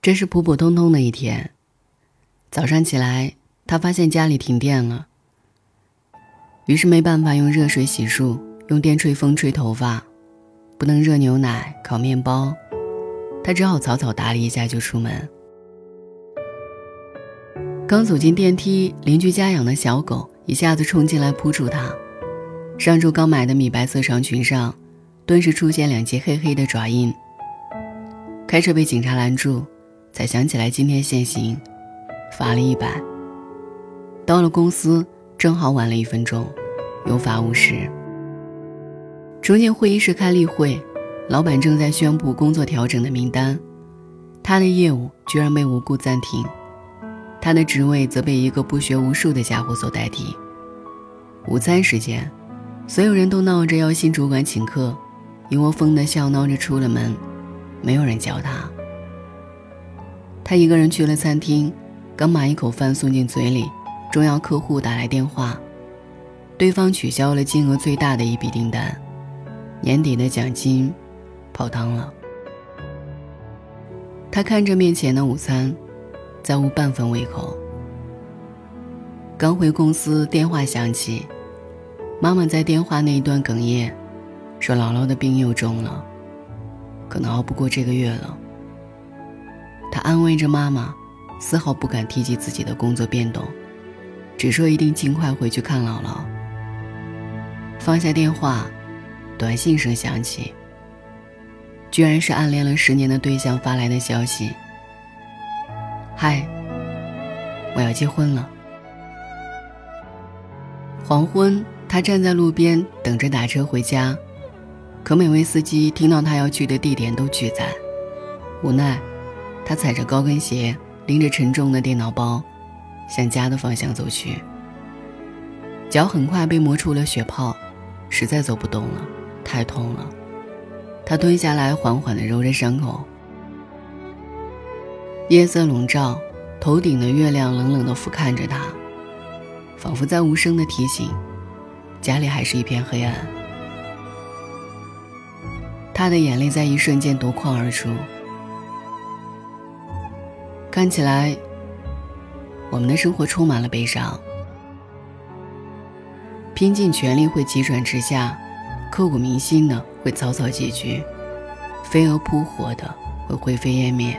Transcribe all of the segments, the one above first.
这是普普通通的一天。早上起来，他发现家里停电了，于是没办法用热水洗漱，用电吹风吹头发，不能热牛奶、烤面包，他只好草草打理一下就出门。刚走进电梯，邻居家养的小狗一下子冲进来扑住他，上周刚买的米白色长裙上，顿时出现两截黑黑的爪印。开车被警察拦住，才想起来今天限行，罚了一百。到了公司，正好晚了一分钟，有罚五十。冲进会议室开例会，老板正在宣布工作调整的名单，他的业务居然被无故暂停，他的职位则被一个不学无术的家伙所代替。午餐时间，所有人都闹着要新主管请客，一窝蜂的笑闹着出了门。没有人叫他，他一个人去了餐厅，刚把一口饭送进嘴里，重要客户打来电话，对方取消了金额最大的一笔订单，年底的奖金泡汤了。他看着面前的午餐，再无半分胃口。刚回公司，电话响起，妈妈在电话那一端哽咽，说姥姥的病又重了。可能熬不过这个月了。他安慰着妈妈，丝毫不敢提及自己的工作变动，只说一定尽快回去看姥姥。放下电话，短信声响起，居然是暗恋了十年的对象发来的消息：“嗨，我要结婚了。”黄昏，他站在路边等着打车回家。可每位司机听到他要去的地点都拒载，无奈，他踩着高跟鞋，拎着沉重的电脑包，向家的方向走去。脚很快被磨出了血泡，实在走不动了，太痛了。他蹲下来，缓缓地揉着伤口。夜色笼罩，头顶的月亮冷冷地俯瞰着他，仿佛在无声地提醒：家里还是一片黑暗。他的眼泪在一瞬间夺眶而出。看起来，我们的生活充满了悲伤。拼尽全力会急转直下，刻骨铭心的会草草结局，飞蛾扑火的会灰飞烟灭。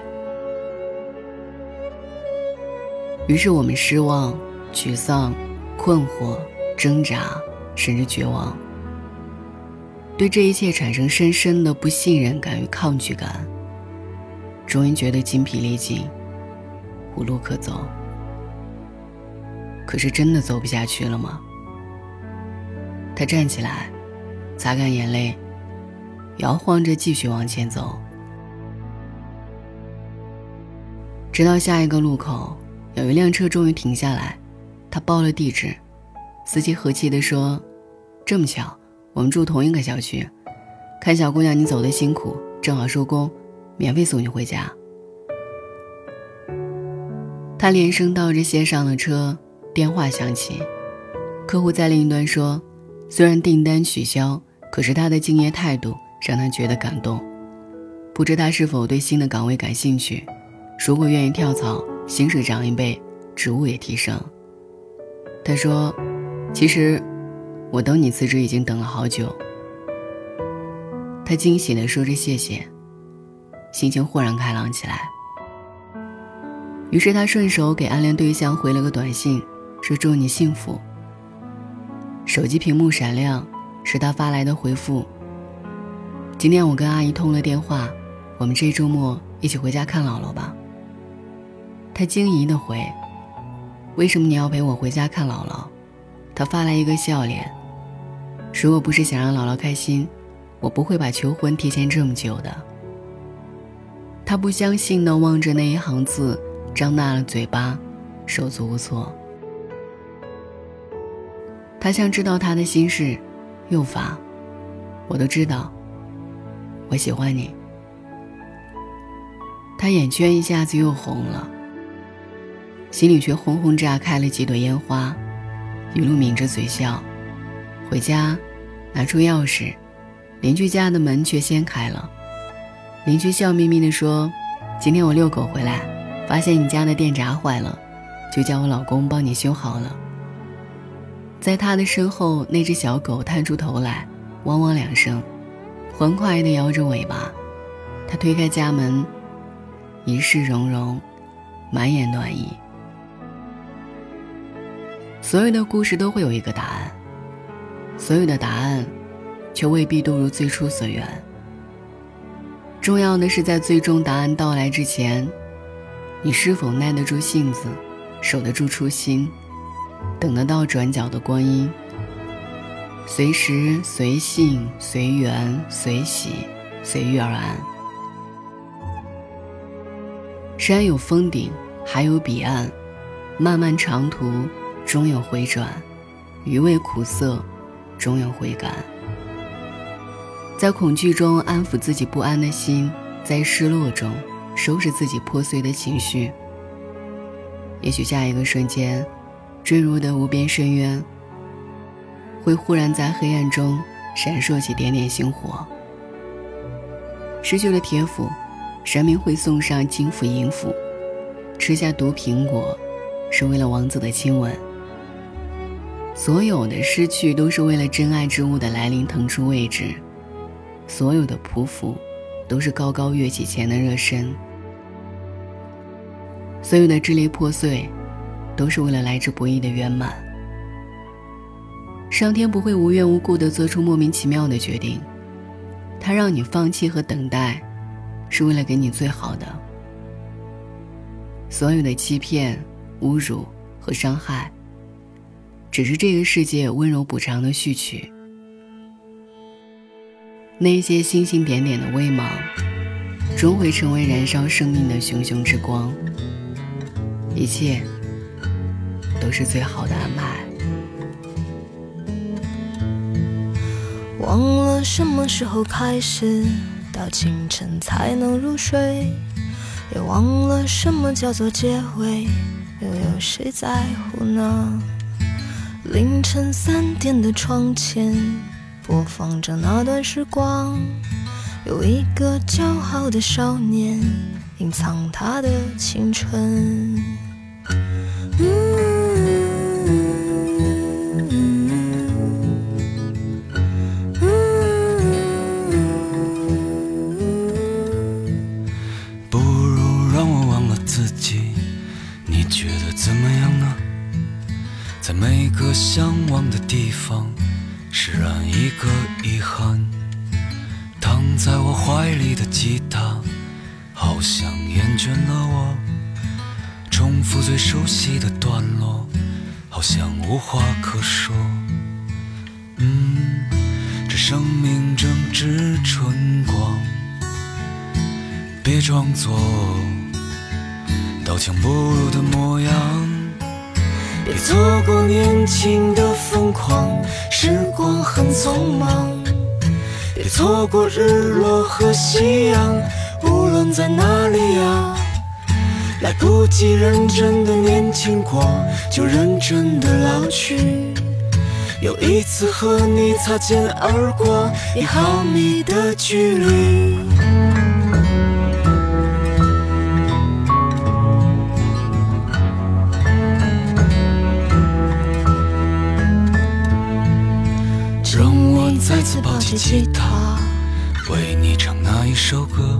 于是我们失望、沮丧、困惑、挣扎，甚至绝望。对这一切产生深深的不信任感与抗拒感，终于觉得筋疲力尽，无路可走。可是真的走不下去了吗？他站起来，擦干眼泪，摇晃着继续往前走，直到下一个路口，有一辆车终于停下来，他报了地址，司机和气地说：“这么巧。”我们住同一个小区，看小姑娘你走的辛苦，正好收工，免费送你回家。他连声道着谢上了车，电话响起，客户在另一端说，虽然订单取消，可是他的敬业态度让他觉得感动，不知他是否对新的岗位感兴趣，如果愿意跳槽，薪水涨一倍，职务也提升。他说，其实。我等你辞职已经等了好久。他惊喜地说着谢谢，心情豁然开朗起来。于是他顺手给暗恋对象回了个短信，说祝你幸福。手机屏幕闪亮，是他发来的回复。今天我跟阿姨通了电话，我们这周末一起回家看姥姥吧。他惊疑的回：“为什么你要陪我回家看姥姥？”他发来一个笑脸。如果不是想让姥姥开心，我不会把求婚提前这么久的。他不相信的望着那一行字，张大了嘴巴，手足无措。他像知道他的心事，又发：“我都知道，我喜欢你。”他眼圈一下子又红了，心里却轰轰炸开了几朵烟花，一路抿着嘴笑。回家，拿出钥匙，邻居家的门却先开了。邻居笑眯眯地说：“今天我遛狗回来，发现你家的电闸坏了，就叫我老公帮你修好了。在他的身后，那只小狗探出头来，汪汪两声，欢快地摇着尾巴。他推开家门，一世融融，满眼暖意。所有的故事都会有一个答案，所有的答案，却未必都如最初所愿。重要的是，在最终答案到来之前，你是否耐得住性子，守得住初心。等得到转角的光阴，随时随性随缘随喜随遇而安。山有峰顶，海有彼岸，漫漫长途终有回转，余味苦涩终有回甘。在恐惧中安抚自己不安的心，在失落中收拾自己破碎的情绪。也许下一个瞬间。坠入的无边深渊，会忽然在黑暗中闪烁起点点星火。失去了铁斧，神明会送上金斧银斧；吃下毒苹果，是为了王子的亲吻。所有的失去，都是为了真爱之物的来临腾出位置；所有的匍匐，都是高高跃起前的热身；所有的支离破碎。都是为了来之不易的圆满。上天不会无缘无故的做出莫名其妙的决定，他让你放弃和等待，是为了给你最好的。所有的欺骗、侮辱和伤害，只是这个世界温柔补偿的序曲。那些星星点点的微芒，终会成为燃烧生命的熊熊之光。一切。都是最好的安排。忘了什么时候开始，到清晨才能入睡，也忘了什么叫做结尾，又有谁在乎呢？凌晨三点的窗前，播放着那段时光，有一个骄傲的少年，隐藏他的青春。不如让我忘了自己你觉得怎么样呢？在每个向往的地方释然一个遗憾躺在我怀里的吉他好像厌倦了我。重复最熟悉的段落，好像无话可说。嗯，这生命正值春光，别装作刀枪不入的模样。别错过年轻的疯狂，时光很匆忙。别错过日落和夕阳，无论在哪里呀。来不及认真的年轻过，就认真的老去。又一次和你擦肩而过，一毫米的距离。让我再次抱起吉他，为你唱那一首歌，